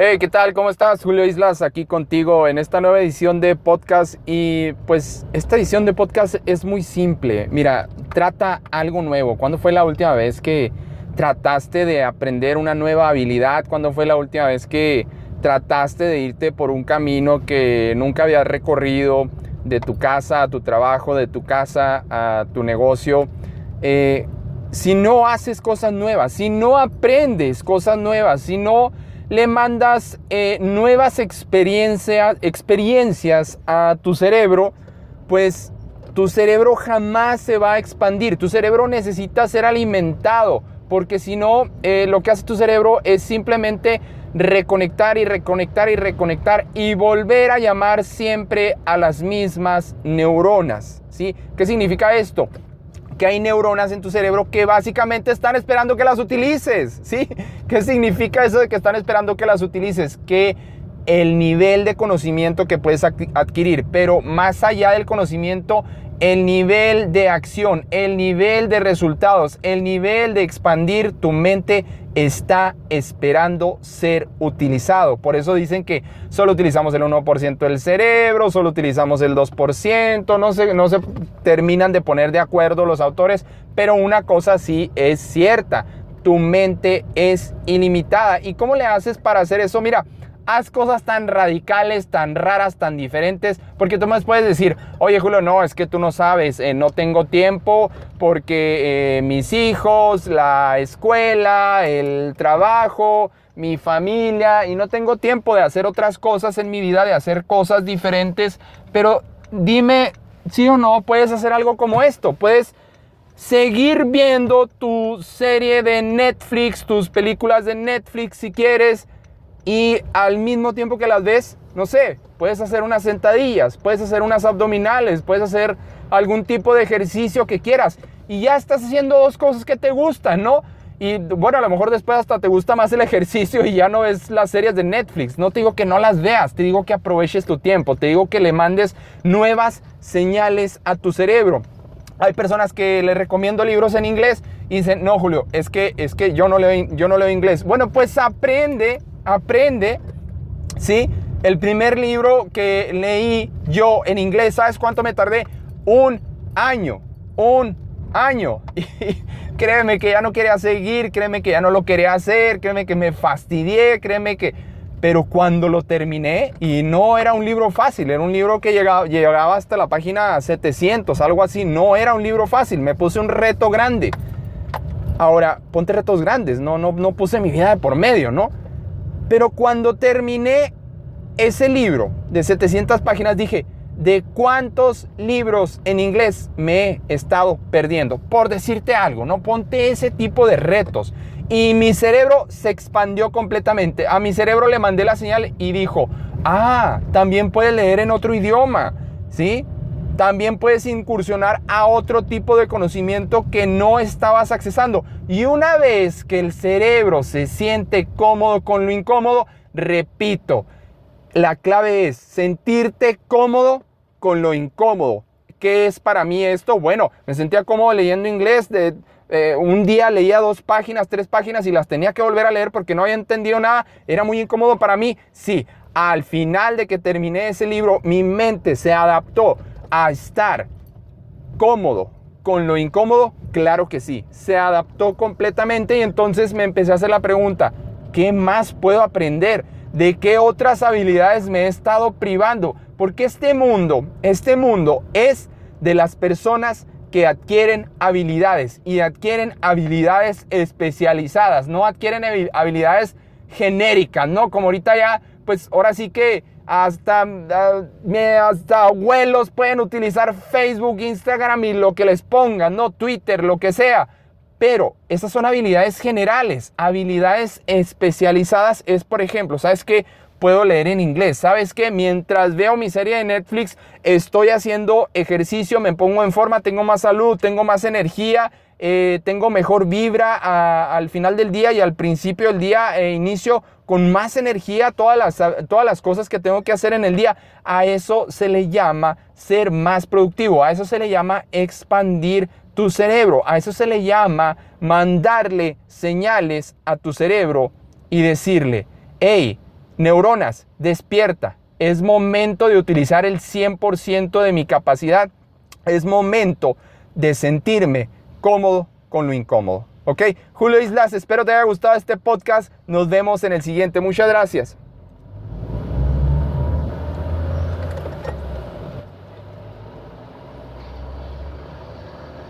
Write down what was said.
Hey, ¿qué tal? ¿Cómo estás? Julio Islas aquí contigo en esta nueva edición de podcast y pues esta edición de podcast es muy simple. Mira, trata algo nuevo. ¿Cuándo fue la última vez que trataste de aprender una nueva habilidad? ¿Cuándo fue la última vez que trataste de irte por un camino que nunca habías recorrido de tu casa a tu trabajo, de tu casa a tu negocio? Eh, si no haces cosas nuevas, si no aprendes cosas nuevas, si no le mandas eh, nuevas experiencias, a tu cerebro, pues tu cerebro jamás se va a expandir. Tu cerebro necesita ser alimentado, porque si no, eh, lo que hace tu cerebro es simplemente reconectar y reconectar y reconectar y volver a llamar siempre a las mismas neuronas. ¿sí? ¿Qué significa esto? Que hay neuronas en tu cerebro que básicamente están esperando que las utilices, ¿sí? ¿Qué significa eso de que están esperando que las utilices? Que el nivel de conocimiento que puedes adquirir, pero más allá del conocimiento, el nivel de acción, el nivel de resultados, el nivel de expandir tu mente está esperando ser utilizado. Por eso dicen que solo utilizamos el 1% del cerebro, solo utilizamos el 2%, no se, no se terminan de poner de acuerdo los autores, pero una cosa sí es cierta, tu mente es ilimitada. ¿Y cómo le haces para hacer eso? Mira, haz cosas tan radicales, tan raras, tan diferentes, porque tú me puedes decir, oye Julio, no, es que tú no sabes, eh, no tengo tiempo porque eh, mis hijos, la escuela, el trabajo, mi familia, y no tengo tiempo de hacer otras cosas en mi vida, de hacer cosas diferentes, pero dime, sí o no, puedes hacer algo como esto, puedes seguir viendo tu serie de Netflix, tus películas de Netflix si quieres, y al mismo tiempo que las ves, no sé, puedes hacer unas sentadillas, puedes hacer unas abdominales, puedes hacer algún tipo de ejercicio que quieras y ya estás haciendo dos cosas que te gustan, ¿no? Y bueno, a lo mejor después hasta te gusta más el ejercicio y ya no ves las series de Netflix. No te digo que no las veas, te digo que aproveches tu tiempo, te digo que le mandes nuevas señales a tu cerebro. Hay personas que le recomiendo libros en inglés y dicen, no, Julio, es que, es que yo, no leo, yo no leo inglés. Bueno, pues aprende aprende, ¿sí? El primer libro que leí yo en inglés, ¿sabes cuánto me tardé? Un año, un año. Y créeme que ya no quería seguir, créeme que ya no lo quería hacer, créeme que me fastidié, créeme que... Pero cuando lo terminé, y no era un libro fácil, era un libro que llegaba, llegaba hasta la página 700, algo así, no era un libro fácil, me puse un reto grande. Ahora, ponte retos grandes, no, no, no puse mi vida de por medio, ¿no? Pero cuando terminé ese libro de 700 páginas dije, ¿de cuántos libros en inglés me he estado perdiendo? Por decirte algo, ¿no? Ponte ese tipo de retos. Y mi cerebro se expandió completamente. A mi cerebro le mandé la señal y dijo, ah, también puedes leer en otro idioma, ¿sí? También puedes incursionar a otro tipo de conocimiento que no estabas accesando. Y una vez que el cerebro se siente cómodo con lo incómodo, repito, la clave es sentirte cómodo con lo incómodo. ¿Qué es para mí esto? Bueno, me sentía cómodo leyendo inglés. De, eh, un día leía dos páginas, tres páginas y las tenía que volver a leer porque no había entendido nada. Era muy incómodo para mí. Sí, al final de que terminé ese libro, mi mente se adaptó a estar cómodo con lo incómodo? Claro que sí. Se adaptó completamente y entonces me empecé a hacer la pregunta, ¿qué más puedo aprender? ¿De qué otras habilidades me he estado privando? Porque este mundo, este mundo es de las personas que adquieren habilidades y adquieren habilidades especializadas, no adquieren habilidades genéricas, ¿no? Como ahorita ya, pues ahora sí que hasta, ah, hasta abuelos pueden utilizar Facebook, Instagram y lo que les pongan, ¿no? Twitter, lo que sea. Pero esas son habilidades generales. Habilidades especializadas es, por ejemplo, ¿sabes qué? Puedo leer en inglés. ¿Sabes qué? Mientras veo mi serie de Netflix, estoy haciendo ejercicio, me pongo en forma, tengo más salud, tengo más energía, eh, tengo mejor vibra al final del día y al principio del día e inicio con más energía todas las, todas las cosas que tengo que hacer en el día. A eso se le llama ser más productivo, a eso se le llama expandir tu cerebro, a eso se le llama mandarle señales a tu cerebro y decirle, hey, Neuronas, despierta. Es momento de utilizar el 100% de mi capacidad. Es momento de sentirme cómodo con lo incómodo. ¿Ok? Julio Islas, espero te haya gustado este podcast. Nos vemos en el siguiente. Muchas gracias.